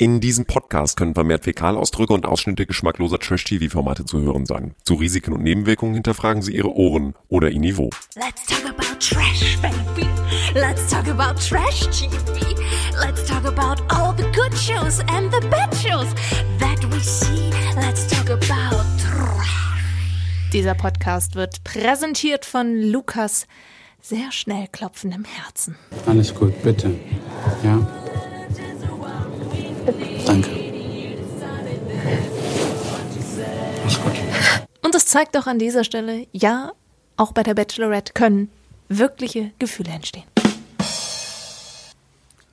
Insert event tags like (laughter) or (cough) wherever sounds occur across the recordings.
In diesem Podcast können vermehrt Fäkalausdrücke und Ausschnitte geschmackloser Trash-TV-Formate zu hören sein. Zu Risiken und Nebenwirkungen hinterfragen Sie Ihre Ohren oder Ihr Niveau. Let's talk about trash, baby. Let's talk about trash TV. Let's talk about all the good shows and the bad shows that we see. Let's talk about trash. Dieser Podcast wird präsentiert von Lukas sehr schnell klopfendem Herzen. Alles gut, bitte. Ja. Danke. Alles gut. Und es zeigt auch an dieser Stelle, ja, auch bei der Bachelorette können wirkliche Gefühle entstehen.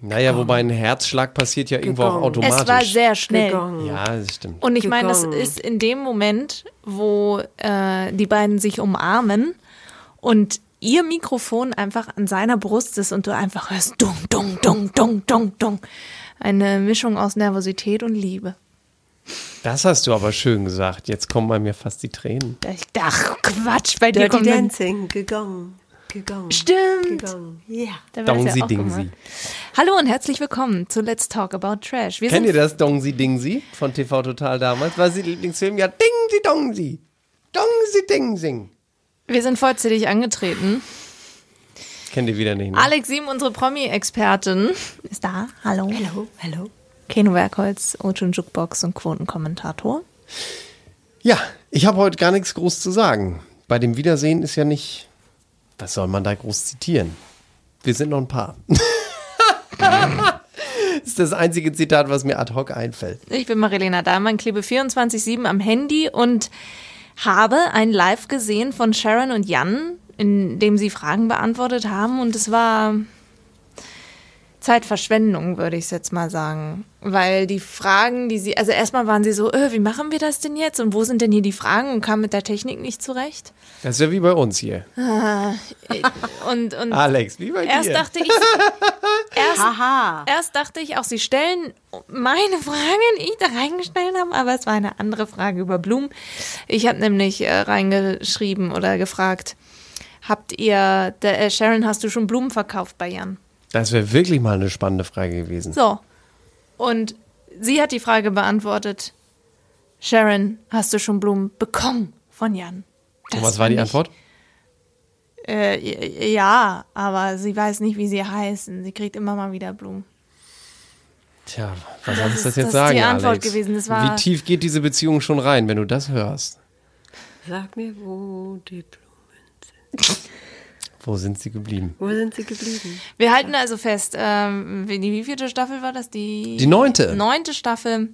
Naja, wobei ein Herzschlag passiert ja irgendwo auch Gegangen. automatisch. Es war sehr schnell. Gegangen. Ja, das stimmt. Und ich meine, das Gegangen. ist in dem Moment, wo äh, die beiden sich umarmen und ihr Mikrofon einfach an seiner Brust ist und du einfach hörst dung, dung, dung, dung, dung, dung. Eine Mischung aus Nervosität und Liebe. Das hast du aber schön gesagt. Jetzt kommen bei mir fast die Tränen. Dachte, Quatsch, bei dir Dirty kommt Dancing, gegangen, gegangen. Stimmt. Gegangen. Ja. Da Dongsi ja auch Dingsi. Hallo und herzlich willkommen zu Let's Talk About Trash. Wir Kennt ihr das Dongsi Dingsi von TV Total damals? War sie Lieblingsfilm? Ja, Dingsi Dongsi. Dongsi Dingsing. Wir sind vollzählig angetreten. Kennt ihr wieder nicht, ne? Alex Sieben, unsere Promi-Expertin, ist da. Hallo. Hallo, hallo. Keno Werkholz, Ocean Jukebox und Quotenkommentator. Ja, ich habe heute gar nichts groß zu sagen. Bei dem Wiedersehen ist ja nicht. Was soll man da groß zitieren? Wir sind noch ein Paar. das (laughs) ist das einzige Zitat, was mir ad hoc einfällt. Ich bin Marilena Dahlmann, klebe 24-7 am Handy und habe ein Live gesehen von Sharon und Jan, in dem sie Fragen beantwortet haben. Und es war Zeitverschwendung, würde ich es jetzt mal sagen. Weil die Fragen, die sie, also erstmal waren sie so, äh, wie machen wir das denn jetzt? Und wo sind denn hier die Fragen? Und kamen mit der Technik nicht zurecht. Das ist ja wie bei uns hier. (laughs) Und, und Alex, wie bei erst dir. dachte ich, erst. Erst dachte ich auch, sie stellen meine Fragen, die ich da reingestellt habe, aber es war eine andere Frage über Blumen. Ich habe nämlich äh, reingeschrieben oder gefragt, habt ihr, der, äh, Sharon, hast du schon Blumen verkauft bei Jan? Das wäre wirklich mal eine spannende Frage gewesen. So. Und sie hat die Frage beantwortet, Sharon, hast du schon Blumen bekommen von Jan? Und Das was war die Antwort? Äh, ja, aber sie weiß nicht, wie sie heißen. Sie kriegt immer mal wieder Blumen. Tja, was Das soll ich ist- das jetzt das ist sagen, die Antwort Alex? gewesen. Das war- wie tief geht diese Beziehung schon rein, wenn du das hörst? Sag mir, wo die Blumen sind. (laughs) Wo sind sie geblieben? Wo sind sie geblieben? Wir halten also fest, ähm, wie, wie vierte Staffel war das? Die, Die neunte. Neunte Staffel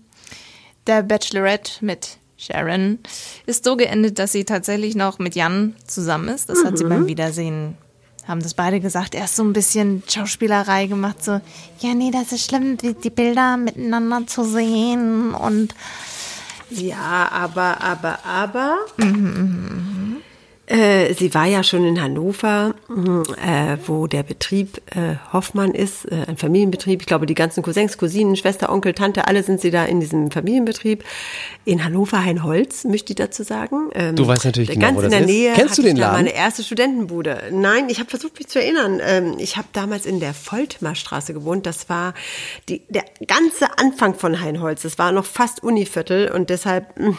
der Bachelorette mit Sharon ist so geendet, dass sie tatsächlich noch mit Jan zusammen ist. Das hat sie beim Wiedersehen, haben das beide gesagt. Erst so ein bisschen Schauspielerei gemacht, so, ja, nee, das ist schlimm, die, die Bilder miteinander zu sehen und Ja, aber, aber, aber. Äh, sie war ja schon in Hannover, mh, äh, wo der Betrieb äh, Hoffmann ist, äh, ein Familienbetrieb. Ich glaube, die ganzen Cousins, Cousinen, Schwester, Onkel, Tante, alle sind sie da in diesem Familienbetrieb. In Hannover Heinholz, möchte ich dazu sagen. Ähm, Du weißt natürlich genau, ganz wo in das der ist. Nähe. Kennst du den Laden? Meine erste Studentenbude. Nein, ich habe versucht, mich zu erinnern. Ähm, ich habe damals in der Voltmarstraße gewohnt. Das war die, der ganze Anfang von Heinholz. Das war noch fast Univiertel und deshalb, mh,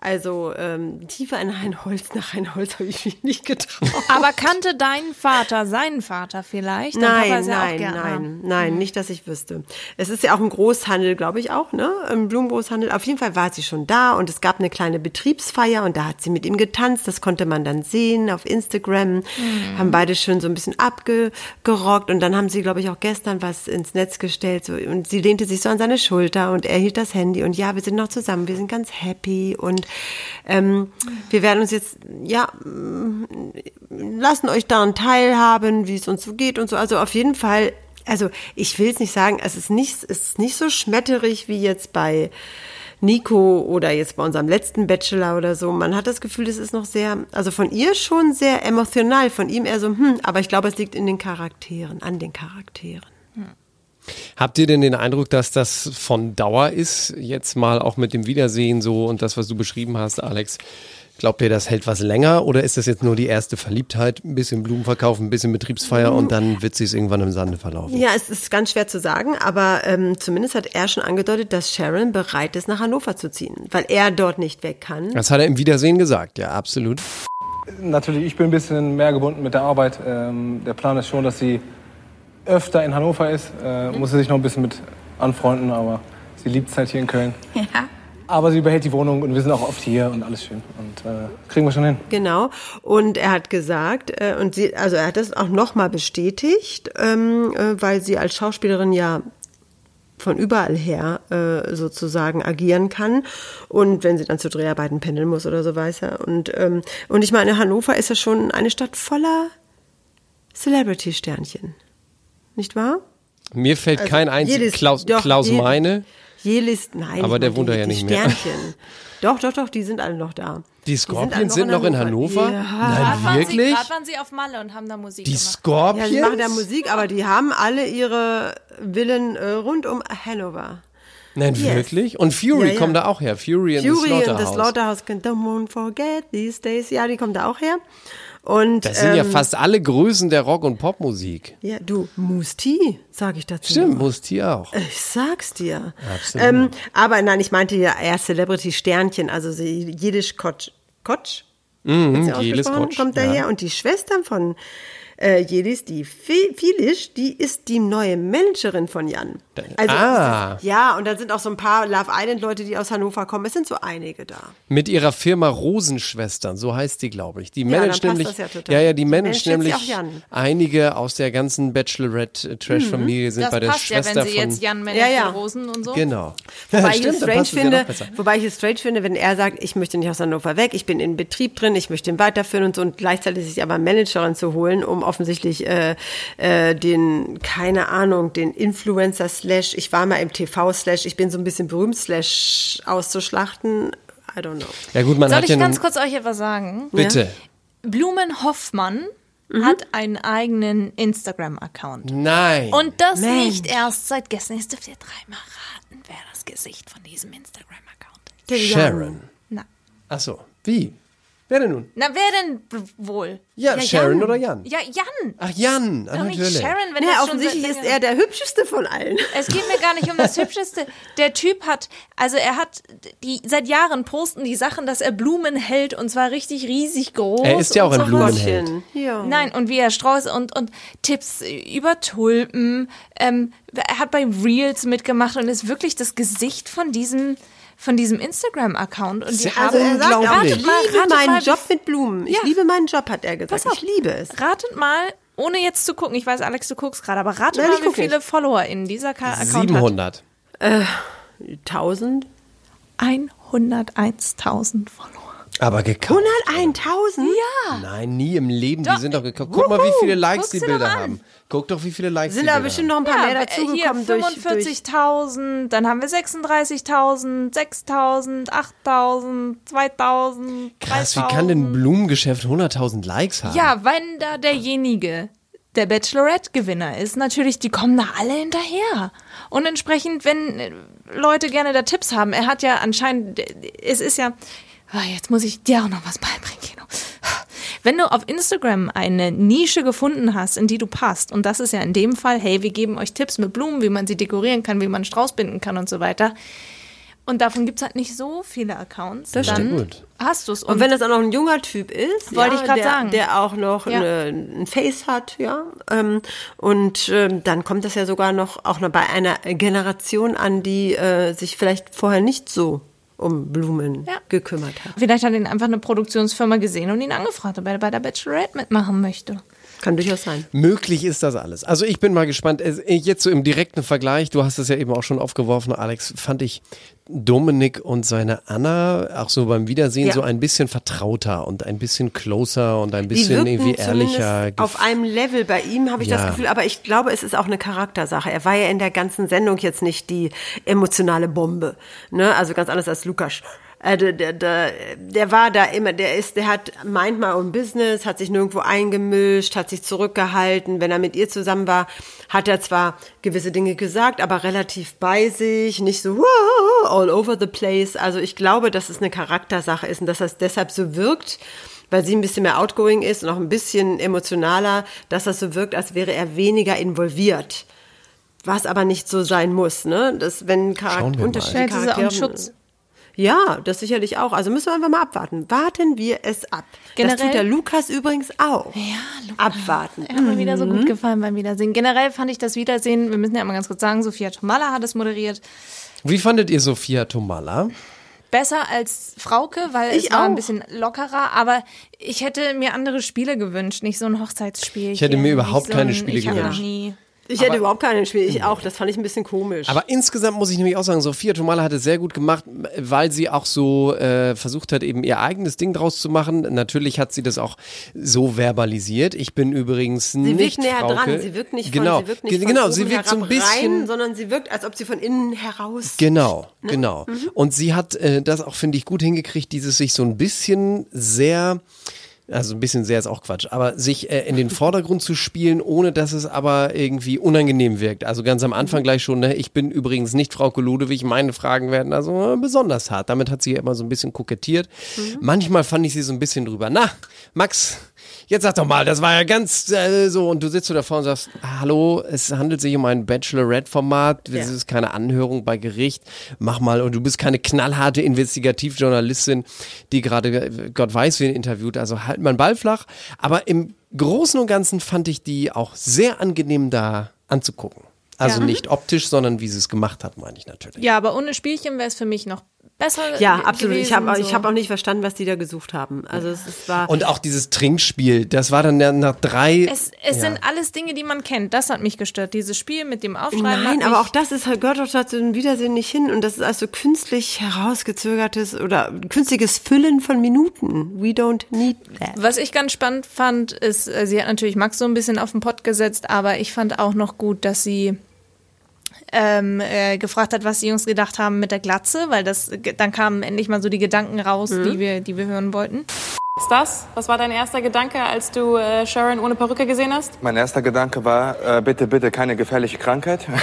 also ähm, tiefer in Heinholz, nach Heinholz habe ich mich nicht getraut. aber kannte dein Vater seinen Vater vielleicht? Dein Nein, ist ja auch nein, nein, nein, nicht, dass ich wüsste. Es ist ja auch ein Großhandel, glaube ich auch, ne? Ein Blumengroßhandel. Auf jeden Fall war sie schon da und es gab eine kleine Betriebsfeier und da hat sie mit ihm getanzt. Das konnte man dann sehen auf Instagram. Haben beide schön so ein bisschen abgerockt und dann haben sie, glaube ich, auch gestern was ins Netz gestellt so, und sie lehnte sich so an seine Schulter und er hielt das Handy und ja, wir sind noch zusammen, wir sind ganz happy und ähm, wir werden uns jetzt, ja, lassen euch daran teilhaben, wie es uns so geht und so. Also auf jeden Fall, also ich will es nicht sagen, es ist nicht, es ist nicht so schmetterig wie jetzt bei Nico oder jetzt bei unserem letzten Bachelor oder so. Man hat das Gefühl, es ist noch sehr, also von ihr schon sehr emotional, von ihm eher so, hm, aber ich glaube, es liegt in den Charakteren, an den Charakteren. Habt ihr denn den Eindruck, dass das von Dauer ist, jetzt mal auch mit dem Wiedersehen so und das, was du beschrieben hast, Alex? Glaubt ihr, das hält was länger oder ist das jetzt nur die erste Verliebtheit? Ein bisschen Blumenverkauf, ein bisschen Betriebsfeier und dann wird sich irgendwann im Sande verlaufen? Ja, es ist ganz schwer zu sagen, aber ähm, zumindest hat er schon angedeutet, dass Sharon bereit ist, nach Hannover zu ziehen, weil er dort nicht weg kann. Das hat er im Wiedersehen gesagt, ja, absolut. Natürlich, ich bin ein bisschen mehr gebunden mit der Arbeit. Ähm, der Plan ist schon, dass sie öfter in Hannover ist. Äh, muss sie sich noch ein bisschen mit anfreunden, aber sie liebt es halt hier in Köln. Ja. Aber sie behält die Wohnung und wir sind auch oft hier und alles schön. Und äh, kriegen wir schon hin. Genau. Und er hat gesagt, äh, und sie, also er hat das auch nochmal bestätigt, ähm, äh, weil sie als Schauspielerin ja von überall her äh, sozusagen agieren kann und wenn sie dann zu Dreharbeiten pendeln muss oder so weiß er und ähm, und ich meine Hannover ist ja schon eine Stadt voller Celebrity Sternchen nicht wahr Mir fällt Also kein einziges Klaus, doch, Klaus jedes- Meine. Jelis, nein Aber der wohnt da die- ja die nicht mehr. Sternchen (laughs) doch doch doch die sind alle noch da Die Scorpions sind noch in Hannover? Ja. Nein, wirklich? gerade waren sie auf Malle und haben da Musik Die gemacht. Ja, Scorpions? sie machen da Musik, aber die haben alle ihre Villen äh, rund um Hannover. Nein, Yes. wirklich? Und Fury Ja, ja. kommt da auch her. Fury in the Fury and the Slaughterhouse. Slaughterhouse, don't forget these days. Ja, die kommen da auch her. Und Das sind ja ähm, fast alle Größen der Rock- und Popmusik. ja, du, Moose T, sag ich dazu. Stimmt, die auch. Ich sag's dir. Absolut. Ähm, aber nein, ich meinte ja eher Celebrity Sternchen, also Jiddisch Kotsch. Kotsch? Mhm, Jelis ausgesprochen? Kotsch, kommt ja. daher. Und die Schwester von äh, Jedis, die Fi- Filisch, die ist die neue Managerin von Jan. Also, Ah. ist- ja, und dann sind auch so ein paar Love Island Leute, die aus Hannover kommen. Es sind so einige da. Mit ihrer Firma Rosenschwestern, so heißt die, glaube ich. Die managt passt nämlich, das ja total. ja, ja, die Die managt nämlich auch Jan. einige aus der ganzen Bachelorette-Trash-Familie sind Das bei der passt ja, Schwester wenn sie von. jetzt Jan managt Ja, ja. Rosen und so. Genau. Wobei (laughs) ich Stimmt, es strange passt es ja finde, wobei ich es strange finde, wenn er sagt, ich möchte nicht aus Hannover weg, ich bin in Betrieb drin, ich möchte ihn weiterführen und so und gleichzeitig sich aber Managerin zu holen, um offensichtlich äh, äh, den, keine Ahnung, den Influencer slash, ich war mal im TV slash, ich bin so ein bisschen berühmt slash auszuschlachten. I don't know. Ja gut, man Soll hat ich ja ganz kurz euch etwas sagen? bitte. Blumen Hoffmann Mhm. hat einen eigenen Instagram-Account. Nein. Und das Mensch. nicht erst seit gestern. Jetzt dürft ihr dreimal raten, wer das Gesicht von diesem Instagram-Account ist. Sharon. Na, Ach so. Wie? Wer denn nun? na, wer denn wohl? Ja, Sharon Jan. oder Jan? Ja, Jan. Ach, Jan. Ah, Doch nicht natürlich. Sharon, wenn Ja, das schon offensichtlich seit ist er der hübscheste von allen. Es geht mir gar nicht um das (laughs) Hübscheste. Der Typ hat, also er hat, die seit Jahren posten die Sachen, dass er Blumen hält und zwar richtig riesig groß. Er ist ja auch und ein. Blumenheld. Ja. Nein, und wie er Strauß und, und Tipps über Tulpen. Ähm, er hat bei Reels mitgemacht und ist wirklich das Gesicht von diesem, von diesem Instagram-Account. Und die haben, Also er sagt Unglaublich. ich mal, liebe ratet meinen mal, Job mit Blumen. Ich Ja. liebe meinen Job, hat er gesagt. Pass auf. Ich liebe es. Ratet mal, ohne jetzt zu gucken, ich weiß, Alex, du guckst gerade, aber ratet Nein, mal, wie viele nicht. Follower in dieser Ka- Account hat. 700. Tausend? 101.000 Follower. Aber gekauft. 101.000? Ja. Nein, nie im Leben. Die Doch. sind doch gekauft. Guck mal, wie viele Likes Guck's die Bilder haben. Guck doch, wie viele Likes Sind die Bilder bestimmt haben. noch ein paar mehr äh, dazugekommen hier durch, durch 45.000, dann haben wir 36.000, 6.000, 8.000, 2.000, Krass, wie kann denn ein Blumengeschäft 100.000 Likes haben? Ja, wenn da derjenige der Bachelorette-Gewinner ist, natürlich, die kommen da alle hinterher. Und entsprechend, wenn äh, Leute gerne da Tipps haben, er hat ja anscheinend, es ist ja, jetzt muss ich dir auch noch was beibringen, Kino. Wenn du auf Instagram eine Nische gefunden hast, in die du passt, und das ist ja in dem Fall, hey, wir geben euch Tipps mit Blumen, wie man sie dekorieren kann, wie man einen Strauß binden kann und so weiter. Und davon gibt es halt nicht so viele Accounts. Das dann stimmt. Gut. hast du es. Und wenn das auch noch ein junger Typ ist, Wollte ich grad der, sagen. der auch noch Ja. eine, ein Face hat, ja, ähm, und ähm, dann kommt das ja sogar noch auch noch bei einer Generation an, die äh, sich vielleicht vorher nicht so um Blumen Ja. gekümmert hat. Vielleicht hat ihn einfach eine Produktionsfirma gesehen und ihn angefragt, ob er bei der Bachelorette mitmachen möchte. Kann durchaus sein. Möglich ist das alles. Also ich bin mal gespannt. Es- Jetzt so im direkten Vergleich, du hast es ja eben auch schon aufgeworfen, Alex, fand ich Dominik und seine Anna auch so beim Wiedersehen Ja. so ein bisschen vertrauter und ein bisschen closer und ein bisschen irgendwie ehrlicher. auf einem Level bei ihm, habe ich Ja. das Gefühl. Aber ich glaube, es ist auch eine Charaktersache. Er war ja in der ganzen Sendung jetzt nicht die emotionale Bombe. Ne? Also ganz anders als Lukas. Äh, der, der, der, der war da immer, der ist, der hat meint mal um Business, hat sich nirgendwo eingemischt, hat sich zurückgehalten. Wenn er mit ihr zusammen war, hat er zwar gewisse Dinge gesagt, aber relativ bei sich, nicht so all over the place. Also ich glaube, dass es eine Charaktersache ist und dass das deshalb so wirkt, weil sie ein bisschen mehr outgoing ist und auch ein bisschen emotionaler, dass das so wirkt, als wäre er weniger involviert. Was aber nicht so sein muss, ne? Das, wenn Charakter, unterschiedliche er Charaktere. Schutz. Ja, das sicherlich auch. Also müssen wir einfach mal abwarten. Warten wir es ab. das Generell- tut der Lukas übrigens auch. Ja, Lukas. Abwarten. Er hat mir wieder so Mhm. gut gefallen beim Wiedersehen. Generell fand ich das Wiedersehen, wir müssen ja mal ganz kurz sagen, Sophia Tomala hat es moderiert. Wie fandet ihr Sophia Tomala? Besser als Frauke, weil Ich es war auch. ein bisschen lockerer, aber ich hätte mir andere Spiele gewünscht, nicht so ein Hochzeitsspiel. Ich hätte mir überhaupt so keine ein- Spiele gewünscht. Ich hätte überhaupt keinen Spiel. Ich auch. Das fand ich ein bisschen komisch. Aber insgesamt muss ich nämlich auch sagen, Sophia Tomala hat es sehr gut gemacht, weil sie auch so äh, versucht hat, eben ihr eigenes Ding draus zu machen. Natürlich hat sie das auch so verbalisiert. Ich bin übrigens sie nicht wirkt näher Frauke. dran. Sie wirkt nicht genau. von, sie wirkt nicht von genau, sie wirkt so ein bisschen rein, sondern sie wirkt, als ob sie von innen heraus. Genau, Ne? genau. Mhm. Und sie hat äh, das auch, finde ich, gut hingekriegt, dieses sich so ein bisschen sehr, also ein bisschen sehr ist auch Quatsch, aber sich äh, in den (laughs) Vordergrund zu spielen, ohne dass es aber irgendwie unangenehm wirkt. Also ganz am Mhm. Anfang gleich schon, ne, ich bin übrigens nicht Frau Ludewig, meine Fragen werden also äh, besonders hart. Damit hat sie immer so ein bisschen kokettiert. Mhm. Manchmal fand ich sie so ein bisschen drüber. Na, Max, Jetzt sag doch mal, das war ja ganz äh, so und du sitzt so davor und sagst, hallo, es handelt sich um ein Bachelorette-Format, das Ja. ist keine Anhörung bei Gericht, mach mal und du bist keine knallharte Investigativjournalistin, die gerade äh, Gott weiß wen interviewt, also halt mal einen Ball flach, aber im Großen und Ganzen fand ich die auch sehr angenehm da anzugucken. Also Ja. nicht optisch, sondern wie sie es gemacht hat, meine ich natürlich. Ja, aber ohne Spielchen wäre es für mich noch besser. Ja, absolut. Ich gewesen, habe ich so. hab auch nicht verstanden, was die da gesucht haben. Also es, es war. Und auch dieses Trinkspiel, das war dann nach drei. Es, es ja. sind alles Dinge, die man kennt. Das hat mich gestört. Dieses Spiel mit dem Aufschreiben. Nein, aber auch das ist, gehört doch dazu ein Wiedersehen nicht hin. Und das ist also künstlich herausgezögertes oder künstliches Füllen von Minuten. We don't need that. Was ich ganz spannend fand, ist, äh, sie hat natürlich Max so ein bisschen auf den Pott gesetzt, aber ich fand auch noch gut, dass sie ähm, äh, gefragt hat, was die Jungs gedacht haben mit der Glatze, weil das dann kamen endlich mal so die Gedanken raus, die wir, die wir hören wollten. ist das? Was war dein erster Gedanke, als du äh, Sharon ohne Perücke gesehen hast? Mein erster Gedanke war, äh, bitte, bitte keine gefährliche Krankheit. (laughs)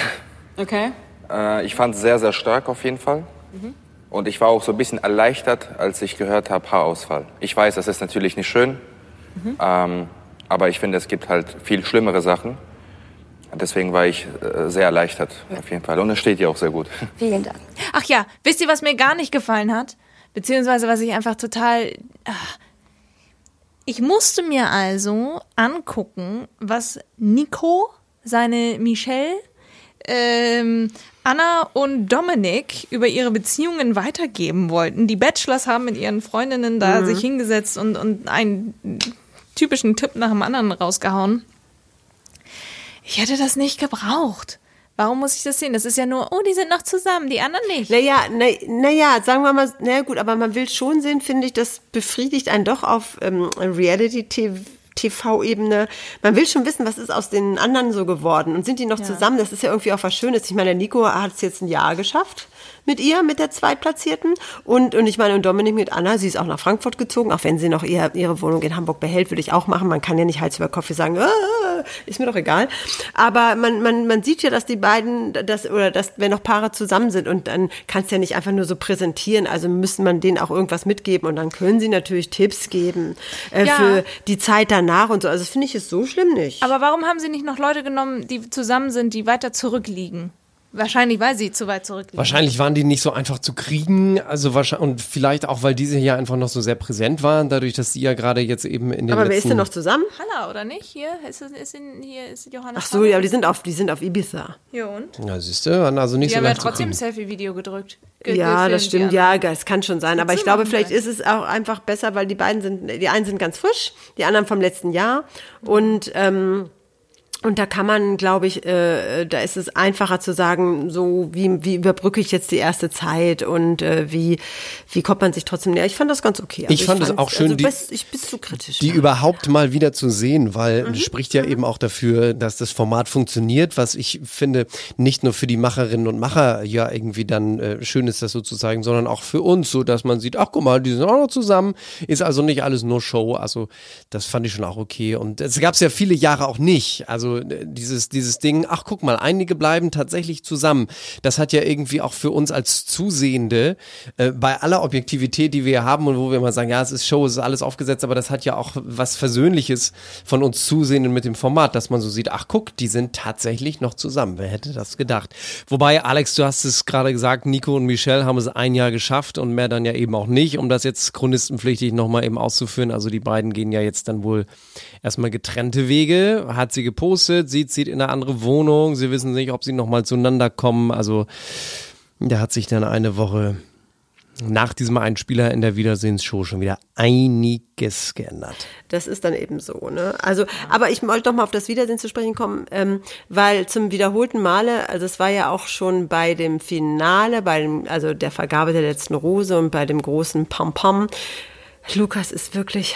Okay. äh, ich fand es sehr, sehr stark auf jeden Fall. Und ich war auch so ein bisschen erleichtert, als ich gehört habe, Haarausfall. Ich weiß, das ist natürlich nicht schön, ähm, aber ich finde, es gibt halt viel schlimmere Sachen. Deswegen war ich äh, sehr erleichtert, auf jeden Fall. Und es steht ja auch sehr gut. (laughs) Vielen Dank. Ach ja, wisst ihr, was mir gar nicht gefallen hat? Beziehungsweise was ich einfach total. ah. Ich musste mir also angucken, was Nico, seine Michelle, ähm, Anna und Dominik über ihre Beziehungen weitergeben wollten. Die Bachelors haben mit ihren Freundinnen da sich hingesetzt und, und einen typischen Tipp nach dem anderen rausgehauen. Ich hätte das nicht gebraucht. Warum muss ich das sehen? Das ist ja nur, oh, die sind noch zusammen, die anderen nicht. Naja, naja, na ja, sagen wir mal, na gut, aber man will schon sehen, finde ich, das befriedigt einen doch auf ähm, Reality-TV-Ebene. Man will schon wissen, was ist aus den anderen so geworden und sind die noch zusammen? Das ist ja irgendwie auch was Schönes. Ich meine, der Nico hat es jetzt ein Jahr geschafft mit ihr, mit der Zweitplatzierten. Und, und ich meine, und Dominik mit Anna, sie ist auch nach Frankfurt gezogen, auch wenn sie noch ihr, ihre Wohnung in Hamburg behält, würde ich auch machen. Man kann ja nicht Hals über Kopf sagen, ah, ist mir doch egal. Aber man, man, man sieht ja, dass die beiden, das, oder dass, wenn noch Paare zusammen sind und dann kannst du ja nicht einfach nur so präsentieren, also müssen man denen auch irgendwas mitgeben und dann können sie natürlich Tipps geben äh, Ja. für die Zeit danach und so. Also das finde ich es so schlimm nicht. Aber warum haben sie nicht noch Leute genommen, die zusammen sind, die weiter zurückliegen? Wahrscheinlich, weil sie zu weit zurückliegen. Wahrscheinlich waren die nicht so einfach zu kriegen, also wahrscheinlich, und vielleicht auch, weil diese hier einfach noch so sehr präsent waren, dadurch, dass sie ja gerade jetzt eben in den aber wer ist denn noch zusammen? Halla, oder nicht? Hier ist, es- ist in, hier ist Johannes. Ach so, ja, aber die sind auf, die sind auf Ibiza. Hier und? Ja, siehst du, waren also nicht Die so haben ja trotzdem ein. Selfie-Video gedrückt. Ge- Ja, das stimmt, ja, das kann schon sein. Aber ich glaube, vielleicht ist es auch einfach besser, weil die beiden sind, die einen sind ganz frisch, die anderen vom letzten Jahr. Und ähm, Und da kann man, glaube ich, äh, da ist es einfacher zu sagen, so wie, wie überbrücke ich jetzt die erste Zeit und äh, wie, wie kommt man sich trotzdem näher. Ich fand das ganz okay. Also Ich fand es auch schön, also die- bist, ich bist zu kritisch. die ja. überhaupt mal wieder zu sehen, weil Mhm. spricht ja eben auch dafür, dass das Format funktioniert, was ich finde, nicht nur für die Macherinnen und Macher ja irgendwie dann äh, schön ist, das so zu zeigen, sondern auch für uns, so dass man sieht, ach guck mal, die sind auch noch zusammen, ist also nicht alles nur Show, also das fand ich schon auch okay und es gab es ja viele Jahre auch nicht, also äh, dieses, dieses Ding, ach guck mal, einige bleiben tatsächlich zusammen, das hat ja irgendwie auch für uns als Zusehende, äh, bei aller Objektivität, die wir haben und wo wir immer sagen, ja, es ist Show, es ist alles aufgesetzt, aber das hat ja auch was Versöhnliches von uns Zusehenden mit dem Format, dass man so sieht, ach guck, die sind tatsächlich noch zusammen. Wer hätte das gedacht? Wobei, Alex, du hast es gerade gesagt, Nico und Michelle haben es ein Jahr geschafft und mehr dann ja eben auch nicht, um das jetzt chronistenpflichtig nochmal eben auszuführen. Also die beiden gehen ja jetzt dann wohl erstmal getrennte Wege, hat sie gepostet, sie zieht in eine andere Wohnung, sie wissen nicht, ob sie nochmal zueinander kommen. Also da hat sich dann eine Woche nach diesem Einspieler in der Wiedersehensshow schon wieder einiges geändert. Das ist dann eben so, ne? Also, aber ich wollte noch mal auf das Wiedersehen zu sprechen kommen, ähm, weil zum wiederholten Male, also es war ja auch schon bei dem Finale, bei dem, also der Vergabe der letzten Rose und bei dem großen Pam Pam. Lukas ist wirklich,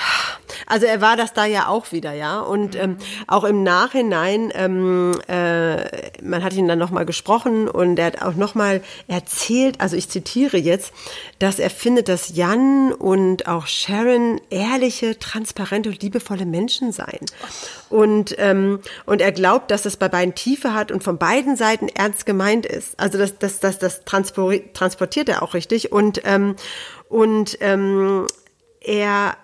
also er war das da ja auch wieder, ja. Und ähm, auch im Nachhinein, ähm, äh, man hat ihn dann nochmal gesprochen und er hat auch nochmal erzählt, also ich zitiere jetzt, dass er findet, dass Jan und auch Sharon ehrliche, transparente und liebevolle Menschen seien. Und, ähm, und er glaubt, dass das bei beiden Tiefe hat und von beiden Seiten ernst gemeint ist. Also das, das, das, das transportiert er auch richtig. Und, ähm, und ähm, er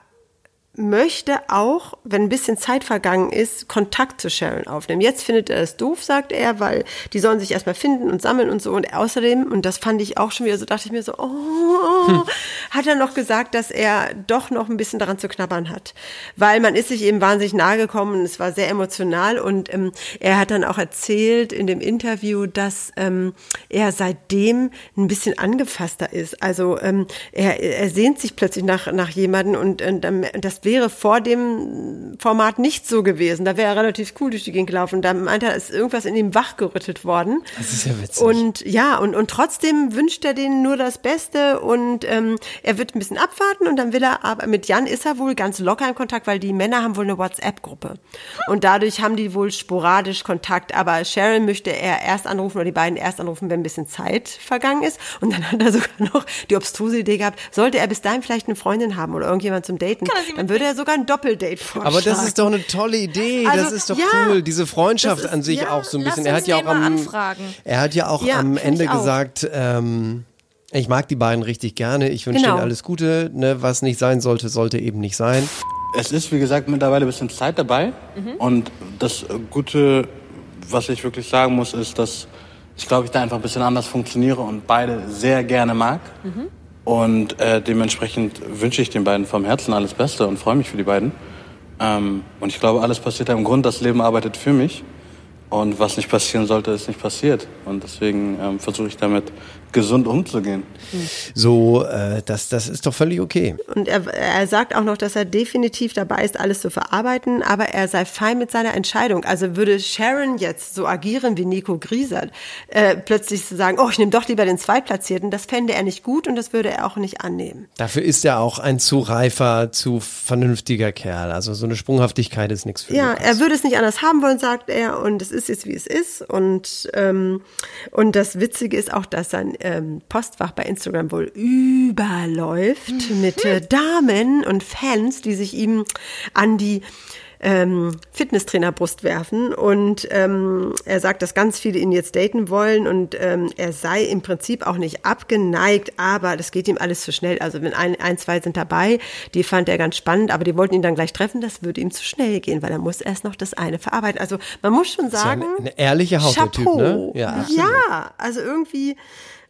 möchte auch, wenn ein bisschen Zeit vergangen ist, Kontakt zu Sharon aufnehmen. Jetzt findet er es doof, sagt er, weil die sollen sich erstmal finden und sammeln und so. Und außerdem, und das fand ich auch schon wieder so, dachte ich mir so, oh, hat er noch gesagt, dass er doch noch ein bisschen daran zu knabbern hat. Weil man ist sich eben wahnsinnig nahe gekommen und es war sehr emotional. Und ähm, er hat dann auch erzählt in dem Interview, dass ähm, er seitdem ein bisschen angefasster ist. Also ähm, er, er sehnt sich plötzlich nach, nach jemanden und, und ähm, das wäre vor dem Format nicht so gewesen. Da wäre er relativ cool durch die Gegend gelaufen. Da meinte er, ist irgendwas in ihm wachgerüttelt worden. Das ist ja witzig. Und ja, und, und trotzdem wünscht er denen nur das Beste und ähm, er wird ein bisschen abwarten und dann will er, aber mit Jan ist er wohl ganz locker im Kontakt, weil die Männer haben wohl eine WhatsApp-Gruppe. Und dadurch haben die wohl sporadisch Kontakt. Aber Sharon möchte er erst anrufen oder die beiden erst anrufen, wenn ein bisschen Zeit vergangen ist. Und dann hat er (laughs) sogar noch die obstruse Idee gehabt, sollte er bis dahin vielleicht eine Freundin haben oder irgendjemand zum Daten, dann würde er sogar ein Doppeldate vorschlagen. Aber das ist doch eine tolle Idee. das Also, ist doch ja, cool. Diese Freundschaft das ist- an sich ja, auch so ein bisschen. Er hat ja auch am, anfragen. er hat ja auch Ja, am Ende auch. gesagt, ähm, ich mag die beiden richtig gerne. Ich wünsche Genau. ihnen alles Gute. Ne, was nicht sein sollte, sollte eben nicht sein. Es ist, wie gesagt, mittlerweile ein bisschen Zeit dabei. Und das Gute, was ich wirklich sagen muss, ist, dass ich glaube, ich da einfach ein bisschen anders funktioniere und beide sehr gerne mag. Und äh, dementsprechend wünsche ich den beiden vom Herzen alles Beste und freue mich für die beiden. Ähm, und ich glaube, alles passiert im Grund. Das Leben arbeitet für mich. Und was nicht passieren sollte, ist nicht passiert. Und deswegen ähm, versuche ich damit gesund umzugehen. So, äh, das, das ist doch völlig okay. Und er, er sagt auch noch, dass er definitiv dabei ist, alles zu verarbeiten, aber er sei fein mit seiner Entscheidung. Also würde Sharon jetzt so agieren wie Nico Griesert, äh, plötzlich zu sagen, oh, ich nehme doch lieber den Zweitplatzierten, das fände er nicht gut und das würde er auch nicht annehmen. Dafür ist er auch ein zu reifer, zu vernünftiger Kerl. Also so eine Sprunghaftigkeit ist nichts für Ja, Lukas. er würde es nicht anders haben wollen, sagt er, und es ist jetzt, wie es ist. Und, ähm, und das Witzige ist auch, dass sein ähm, Postfach bei Instagram wohl überläuft mit äh, Damen und Fans, die sich ihm an die ähm, Fitnesstrainerbrust werfen und ähm, er sagt, dass ganz viele ihn jetzt daten wollen und ähm, er sei im Prinzip auch nicht abgeneigt, aber das geht ihm alles zu schnell. Also wenn ein, ein, zwei sind dabei, die fand er ganz spannend, aber die wollten ihn dann gleich treffen, das würde ihm zu schnell gehen, weil er muss erst noch das eine verarbeiten. Also man muss schon ja sagen, eine- eine ehrliche Haut, der Typ, Chapeau. ne? Ja, ja, also irgendwie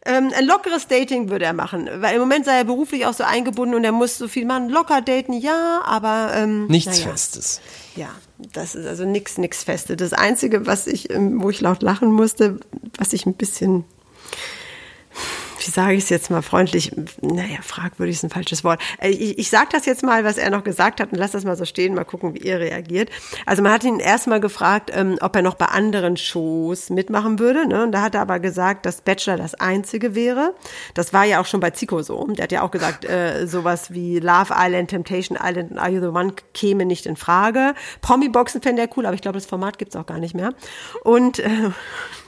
ähm, ein lockeres Dating würde er machen, weil im Moment sei er beruflich auch so eingebunden und er muss so viel machen. Locker daten, ja, aber ähm, Nichts naja. Festes. Ja, das ist also nix, nix Feste. Das Einzige, was ich, ähm, wo ich laut lachen musste, was ich ein bisschen, wie sage ich es jetzt mal freundlich, naja, fragwürdig ist ein falsches Wort. Äh, Ich, ich sage das jetzt mal, was er noch gesagt hat und lass das mal so stehen, mal gucken, wie ihr reagiert. Also man hat ihn erstmal gefragt, ähm, ob er noch bei anderen Shows mitmachen würde. Ne? Und da hat er aber gesagt, dass Bachelor das einzige wäre. Das war ja auch schon bei Zico so. Der hat ja auch gesagt, äh, sowas wie Love Island, Temptation Island und Are You the One käme nicht in Frage. Promi-Boxen fände er cool, aber ich glaube, das Format gibt's auch gar nicht mehr. Und äh,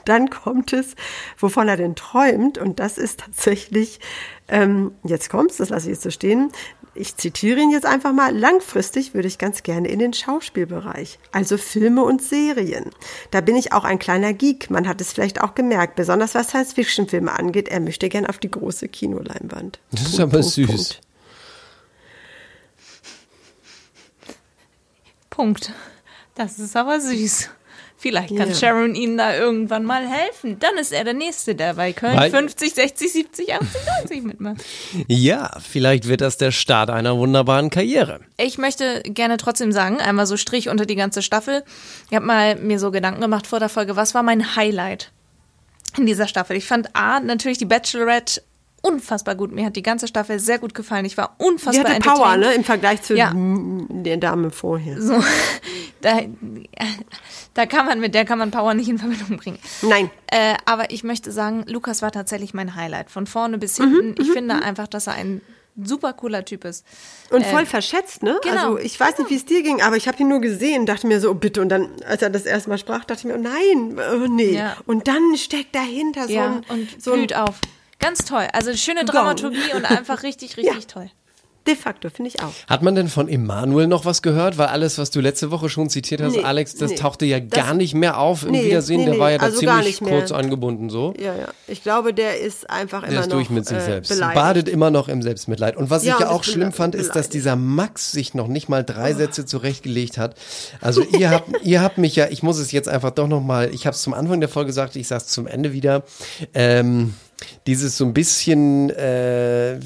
dann kommt es, wovon er denn träumt. Und das ist tatsächlich, ähm, jetzt kommt's, das lasse ich jetzt so stehen. Ich zitiere ihn jetzt einfach mal. Langfristig würde ich ganz gerne in den Schauspielbereich, also Filme und Serien. Da bin ich auch ein kleiner Geek. Man hat es vielleicht auch gemerkt, besonders was Science-Fiction-Filme angeht. Er möchte gern auf die große Kinoleinwand. Das ist Punkt, aber Punkt, süß. Punkt. Punkt. Das ist aber süß. Vielleicht kann Ja. Sharon Ihnen da irgendwann mal helfen. Dann ist er der Nächste, der bei Köln Weil- 50, 60, 70, 80, 90 mitmacht. (laughs) Ja, vielleicht wird das der Start einer wunderbaren Karriere. Ich möchte gerne trotzdem sagen, einmal so Strich unter die ganze Staffel. Ich habe mal mir so Gedanken gemacht vor der Folge, was war mein Highlight in dieser Staffel? Ich fand A, natürlich die Bachelorette unfassbar gut. Mir hat die ganze Staffel sehr gut gefallen. Ich war Die unfassbar hatte Power, ne, im Vergleich zu Ja. der Dame vorher. So, (laughs) da, da kann man mit der kann man Power nicht in Verbindung bringen. Nein. Äh, aber ich möchte sagen, Lukas war tatsächlich mein Highlight. Von vorne bis Mhm, hinten. ich finde einfach, dass er ein super cooler Typ ist. Und voll verschätzt, ne? genau. Also ich weiß nicht, wie es dir ging, aber ich habe ihn nur gesehen, dachte mir so, oh, bitte. Und dann, als er das erste Mal sprach, dachte ich mir, oh nein, oh, nee. Ja. Und dann steckt dahinter so Ja, ein, und so ein blüht auf. Ganz toll. Also schöne Gong. Dramaturgie und einfach (laughs) richtig, richtig toll. de facto, finde ich auch. Hat man denn von Emanuel noch was gehört? Weil alles, was du letzte Woche schon zitiert hast, Nee, Alex, das nee. tauchte ja Das- gar nicht mehr auf im Nee, Wiedersehen. nee, der war ja da also ziemlich kurz angebunden so. Ja, ja. Ich glaube, der ist einfach immer Der ist noch durch mit sich äh, selbst. beleidigt. Badet immer noch im Selbstmitleid. Und was Ja, ich ja auch schlimm fand, ist, dass beleidigt. dieser Max sich noch nicht mal drei Sätze zurechtgelegt hat. Also ihr habt, (laughs) ihr habt mich ja, ich muss es jetzt einfach doch noch mal, ich habe es zum Anfang der Folge gesagt, ich sage es zum Ende wieder. Ähm, dieses so ein bisschen, äh,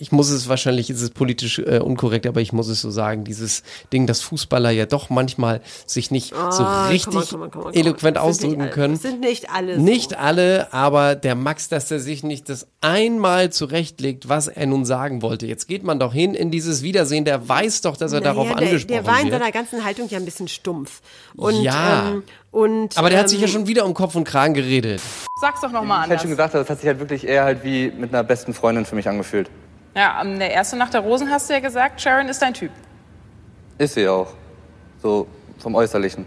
ich muss es wahrscheinlich, ist es politisch äh, unkorrekt, aber ich muss es so sagen, dieses Ding, dass Fußballer ja doch manchmal sich nicht so Ah, richtig komm komm komm eloquent Das ausdrücken nicht können. Sind nicht alle. Nicht so. alle, aber der Max, dass er sich nicht das einmal zurechtlegt, was er nun sagen wollte. Jetzt geht man doch hin in dieses Wiedersehen, der weiß doch, dass er darauf Naja, der, angesprochen der war in wird. seiner ganzen Haltung ja ein bisschen stumpf. Und, Ja. Ähm, und, Aber der hat sich ja ähm, schon wieder um Kopf und Kragen geredet. Sag's doch nochmal Ich halt anders. schon gesagt, das hat sich halt wirklich eher halt wie mit einer besten Freundin für mich angefühlt. Ja, an der ersten Nacht der Rosen hast du ja gesagt, Sharon ist dein Typ. Ist sie auch. So vom Äußerlichen.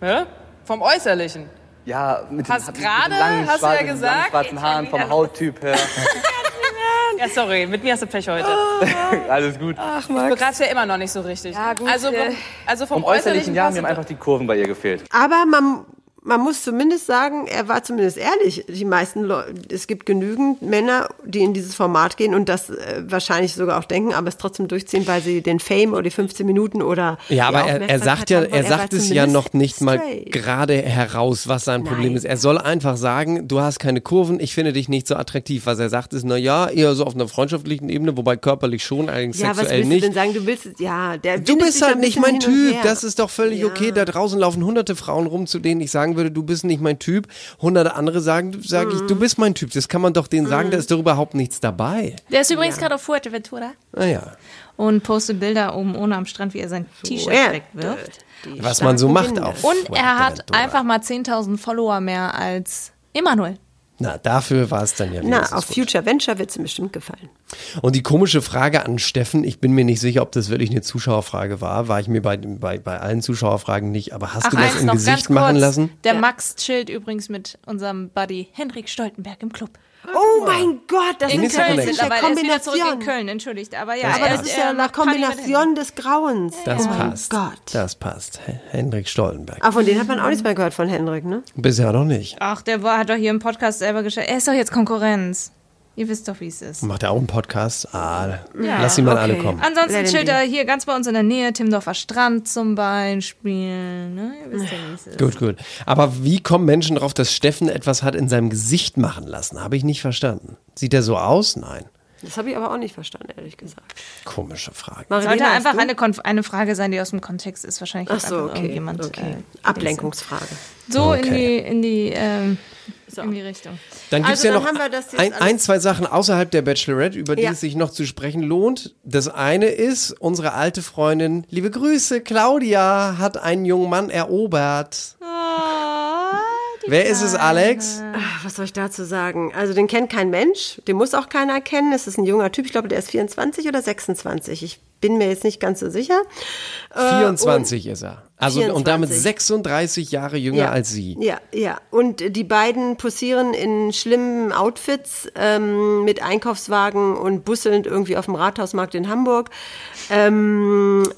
Hä? Vom Äußerlichen. Ja, mit Hast den, gerade, mit den langen, hast du ja schwarzen, gesagt, langen schwarzen Haaren, vom Hauttyp her. (laughs) Ja, sorry, mit mir hast du Pech heute. (laughs) Alles gut. Ich begreif's ja immer noch nicht so richtig. Ja, gut, Also, äh, vom, also vom, Vom Äußerlichen, ja, passt mir haben einfach die Kurven bei ihr gefehlt. Aber man, man muss zumindest sagen, er war zumindest ehrlich. Die meisten Leute, es gibt genügend Männer, die in dieses Format gehen und das äh, wahrscheinlich sogar auch denken, aber es trotzdem durchziehen, weil sie den Fame oder die 15 Minuten oder Ja, aber er, er sagt ja, haben er sagt war es ja noch nicht mal straight. gerade heraus, was sein Problem Nein. ist. Er soll einfach sagen, du hast keine Kurven, ich finde dich nicht so attraktiv. Was er sagt ist, na ja, eher so auf einer freundschaftlichen Ebene, wobei körperlich schon, allerdings Ja, was sexuell willst nicht. du denn sagen? Du willst, ja, der Du bist halt nicht mein Typ. Das ist doch völlig Ja. okay. Da draußen laufen hunderte Frauen rum, zu denen ich sagen würde, du bist nicht mein Typ. Hunderte andere sagen, sage ich, Mhm. du bist mein Typ. Das kann man doch denen sagen, da ist doch überhaupt nichts dabei. Der ist übrigens gerade auf Fuerteventura Naja, und postet Bilder oben ohne am Strand, wie er sein T-Shirt wegwirft. was man so macht auf Und er hat einfach mal 10.000 Follower mehr als Emanuel. Na, dafür war es dann ja Na, auf gut. Future Venture wird es ihm bestimmt gefallen. Und die komische Frage an Steffen, ich bin mir nicht sicher, ob das wirklich eine Zuschauerfrage war, war ich mir bei, bei, bei allen Zuschauerfragen nicht, aber hast du das im Gesicht machen kurz. lassen? Der Max chillt übrigens mit unserem Buddy Henrik Stoltenberg im Club. Oh mein Gott, das In sind Köln ja mittlerweile. Er ist in. Köln, entschuldigt. Aber ja, Das er Aber das ist ja Party mit Kombination des Grauens. Das oh passt. Gott. Das passt. Hendrik Stoltenberg. Ah, von denen hat man auch nichts mehr gehört von Hendrik, ne? Bisher noch nicht. Ach, der war, hat doch hier im Podcast selber gestellt. Er ist doch jetzt Konkurrenz. Ihr wisst doch, wie es ist. Macht er auch einen Podcast? Ah, Ja, lass sie mal okay. alle kommen. Ansonsten chillt er hier ganz bei uns in der Nähe, Timdorfer Strand zum Beispiel. Ne? Ihr wisst ja, wie es ist. Gut, gut. Aber wie kommen Menschen drauf, dass Steffen etwas hat in seinem Gesicht machen lassen? Habe ich nicht verstanden. Sieht er so aus? Nein. Das habe ich aber auch nicht verstanden, ehrlich gesagt. Komische Frage. Marilena, Sollte einfach eine, Konf- eine Frage sein, die aus dem Kontext ist. Wahrscheinlich Ach so, okay. irgendjemand. okay. äh, Ablenkungsfrage. So in Okay. die, in die ähm, in die Richtung. Dann gibt es Also ja noch haben wir das jetzt ein, ein, zwei Sachen außerhalb der Bachelorette, über die Ja. es sich noch zu sprechen lohnt. Das eine ist, unsere alte Freundin, liebe Grüße, Claudia hat einen jungen Mann erobert. Wer ist es, Alex? Ach, Was soll ich dazu sagen? Also den kennt kein Mensch, den muss auch keiner kennen. Es ist ein junger Typ, ich glaube, der ist 24 oder 26. Ich bin mir jetzt nicht ganz so sicher. Äh, 24 ist er. Also und damit 24. 36 Jahre jünger Ja. als sie. Ja, ja. Und die beiden posieren in schlimmen Outfits ähm, mit Einkaufswagen und busselnd irgendwie auf dem Rathausmarkt in Hamburg. Ähm, äh,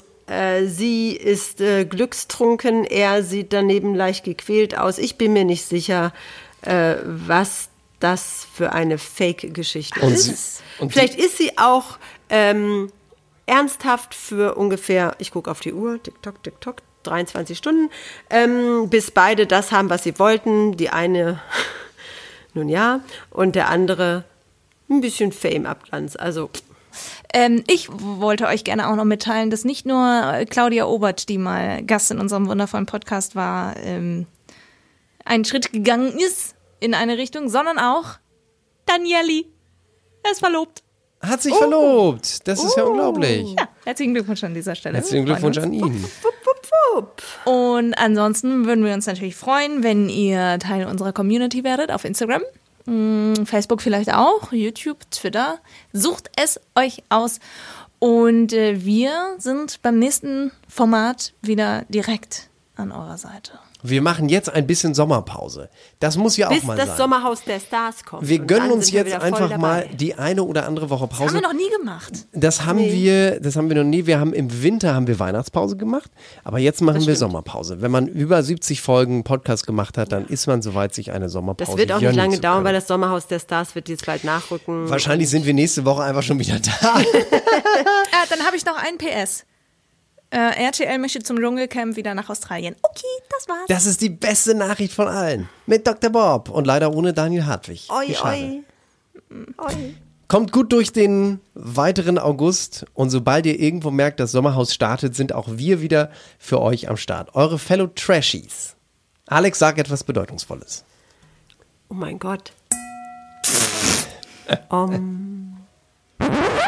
sie ist äh, glückstrunken, er sieht daneben leicht gequält aus. Ich bin mir nicht sicher, äh, was das für eine Fake-Geschichte ist. sie- Vielleicht ist sie auch ähm, ernsthaft für ungefähr, ich gucke auf die Uhr, tick-tock, tick-tock, 23 Stunden, ähm, bis beide das haben, was sie wollten. Die eine, (laughs) nun ja, und der andere ein bisschen Fame-Abglanz. Also, Ähm, ich wollte euch gerne auch noch mitteilen, dass nicht nur Claudia Obert, die mal Gast in unserem wundervollen Podcast war, ähm, einen Schritt gegangen ist in eine Richtung, sondern auch Danieli. Er ist verlobt. Hat sich verlobt. Das ist ja unglaublich. Ja, herzlichen Glückwunsch an dieser Stelle. Herzlichen Glückwunsch uns. an ihn. Und ansonsten würden wir uns natürlich freuen, wenn ihr Teil unserer Community werdet auf Instagram, Facebook vielleicht auch, YouTube, Twitter. Sucht es euch aus. Und äh, wir sind beim nächsten Format wieder direkt an eurer Seite. Wir machen jetzt ein bisschen Sommerpause. Das muss ja auch bis mal das sein. Sommerhaus der Stars kommt. wir gönnen uns jetzt einfach dabei. mal die eine oder andere Woche Das Pause. haben wir noch nie gemacht. Das haben wir, das haben wir noch nie. Wir haben im Winter haben wir Weihnachtspause gemacht, aber jetzt machen wir Sommerpause. Wenn man über 70 Folgen Podcast gemacht hat, dann ist man soweit, sich eine Sommerpause. Das wird auch nicht lange dauern, weil das Sommerhaus der Stars wird jetzt bald nachrücken. Wahrscheinlich sind wir nächste Woche einfach schon wieder da. (laughs) Ah, dann habe ich noch ein PS. Äh, RTL möchte zum Dschungelcamp wieder nach Australien. Okay, das war's. Das ist die beste Nachricht von allen. Mit Dr. Bob und leider ohne Daniel Hartwig. Oi, oi. Oi. Kommt gut durch den weiteren August und sobald ihr irgendwo merkt, das Sommerhaus startet, sind auch wir wieder für euch am Start. Eure Fellow Trashies. Alex, sag etwas Bedeutungsvolles. Oh mein Gott. um.